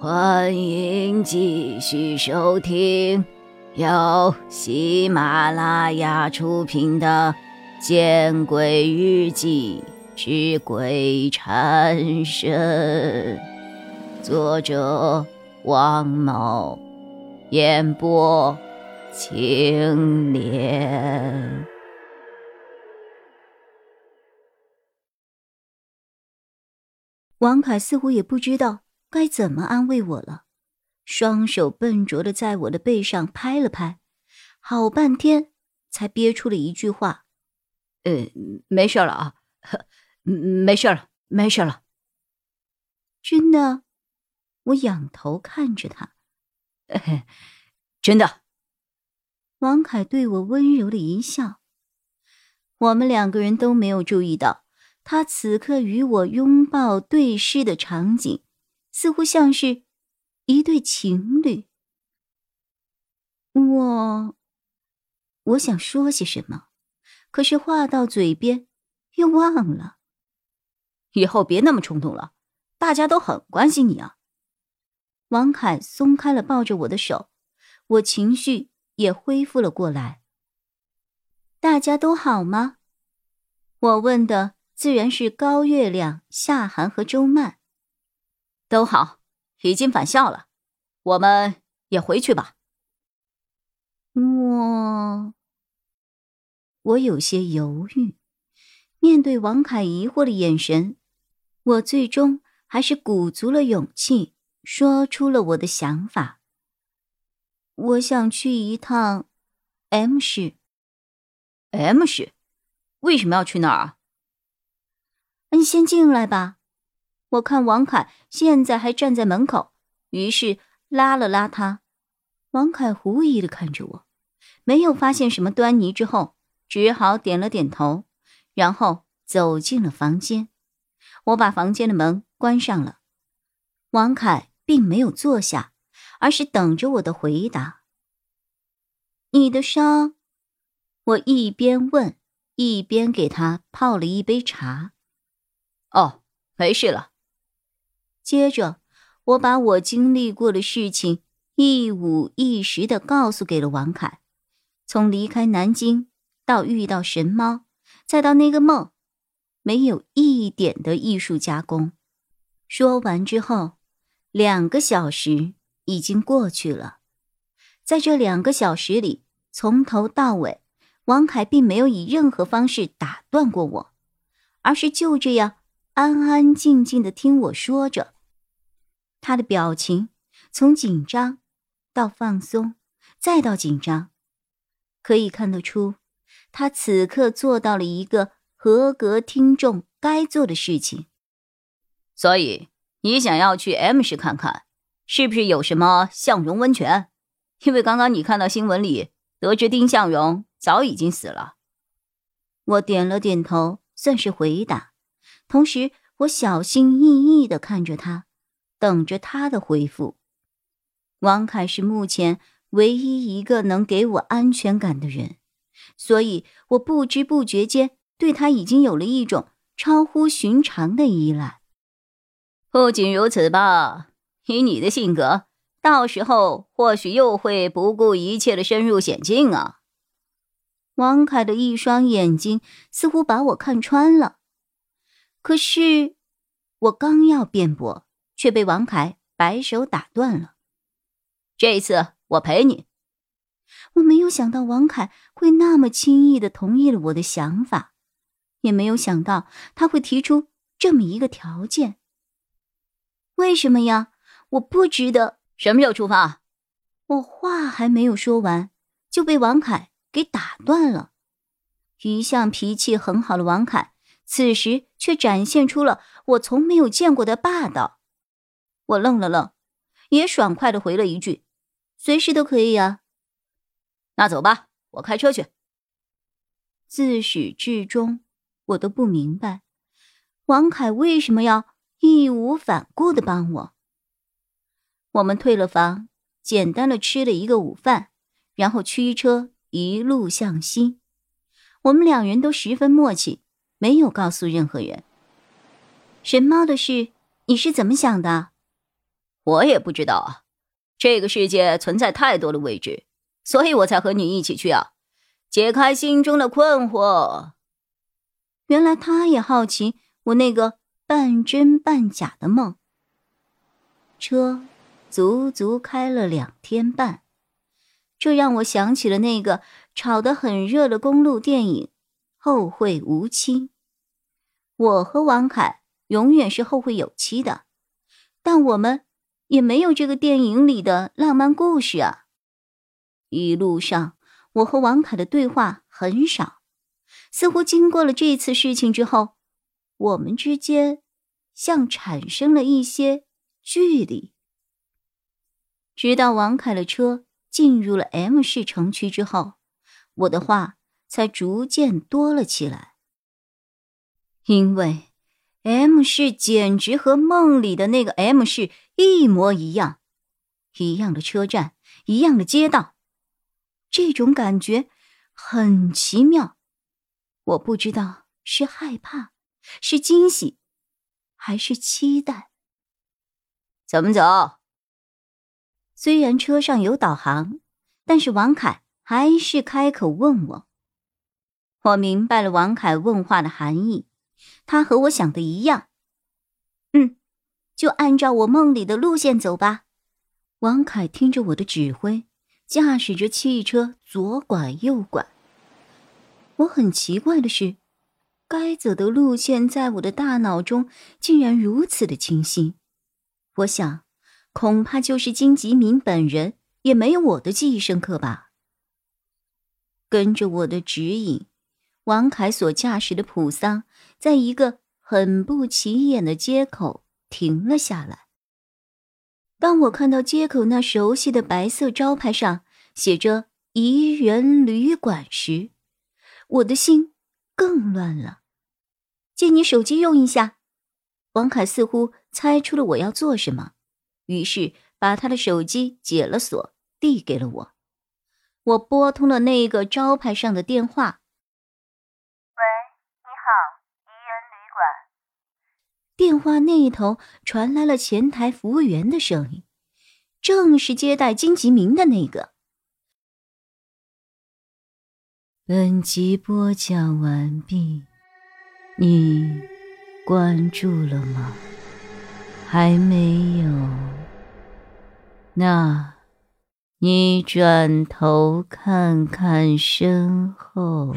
欢迎继续收听由喜马拉雅出品的《见鬼日记之鬼缠身》，作者王某，演播青莲。王凯似乎也不知道。该怎么安慰我了？双手笨拙的在我的背上拍了拍，好半天才憋出了一句话：“呃，没事了啊，没事了，没事了。”真的？我仰头看着他，真的。王凯对我温柔的一笑。我们两个人都没有注意到，他此刻与我拥抱对视的场景。似乎像是一对情侣。我，我想说些什么，可是话到嘴边又忘了。以后别那么冲动了，大家都很关心你啊。王凯松开了抱着我的手，我情绪也恢复了过来。大家都好吗？我问的自然是高月亮、夏寒和周曼。都好，已经返校了，我们也回去吧。我，我有些犹豫，面对王凯疑惑的眼神，我最终还是鼓足了勇气，说出了我的想法。我想去一趟 M 市。M 市，为什么要去那儿啊？你先进来吧。我看王凯现在还站在门口，于是拉了拉他。王凯狐疑的看着我，没有发现什么端倪，之后只好点了点头，然后走进了房间。我把房间的门关上了。王凯并没有坐下，而是等着我的回答。你的伤？我一边问，一边给他泡了一杯茶。哦，没事了。接着，我把我经历过的事情一五一十的告诉给了王凯，从离开南京到遇到神猫，再到那个梦，没有一点的艺术加工。说完之后，两个小时已经过去了，在这两个小时里，从头到尾，王凯并没有以任何方式打断过我，而是就这样安安静静的听我说着。他的表情从紧张到放松，再到紧张，可以看得出，他此刻做到了一个合格听众该做的事情。所以，你想要去 M 市看看，是不是有什么向荣温泉？因为刚刚你看到新闻里得知丁向荣早已经死了。我点了点头，算是回答，同时我小心翼翼的看着他。等着他的回复。王凯是目前唯一一个能给我安全感的人，所以我不知不觉间对他已经有了一种超乎寻常的依赖。不仅如此吧，以你的性格，到时候或许又会不顾一切的深入险境啊！王凯的一双眼睛似乎把我看穿了，可是我刚要辩驳。却被王凯摆手打断了。这一次我陪你。我没有想到王凯会那么轻易的同意了我的想法，也没有想到他会提出这么一个条件。为什么呀？我不值得。什么时候出发？我话还没有说完，就被王凯给打断了。一向脾气很好的王凯，此时却展现出了我从没有见过的霸道。我愣了愣，也爽快的回了一句：“随时都可以呀。”那走吧，我开车去。自始至终，我都不明白，王凯为什么要义无反顾的帮我。我们退了房，简单的吃了一个午饭，然后驱车一路向西。我们两人都十分默契，没有告诉任何人。神猫的事，你是怎么想的？我也不知道啊。这个世界存在太多的未知，所以我才和你一起去啊，解开心中的困惑。原来他也好奇我那个半真半假的梦。车足足开了两天半，这让我想起了那个炒得很热的公路电影《后会无期》。我和王凯永远是后会有期的，但我们也没有这个电影里的浪漫故事啊。一路上，我和王凯的对话很少。似乎经过了这次事情之后，我们之间像产生了一些距离。直到王凯的车进入了 M 市城区之后，我的话才逐渐多了起来。因为 M 市简直和梦里的那个 M 市一模一样，一样的车站，一样的街道，这种感觉很奇妙。我不知道是害怕，是惊喜，还是期待。怎么走？虽然车上有导航，但是王凯还是开口问我。我明白了王凯问话的含义，他和我想的一样。嗯，就按照我梦里的路线走吧。王凯听着我的指挥，驾驶着汽车左拐右拐。我很奇怪的是，该走的路线在我的大脑中竟然如此的清晰。我想，恐怕就是金吉明本人也没有我的记忆深刻吧。跟着我的指引，王凯所驾驶的普桑在一个很不起眼的街口停了下来。当我看到街口那熟悉的白色招牌上写着“怡人旅馆”时，我的心更乱了。借你手机用一下。王凯似乎猜出了我要做什么，于是把他的手机解了锁，递给了我。我拨通了那个招牌上的电话。喂，你好，怡电话那一头传来了前台服务员的声音，正是接待金吉明的那个。本集播讲完毕，你关注了吗？还没有？那，你转头看看身后。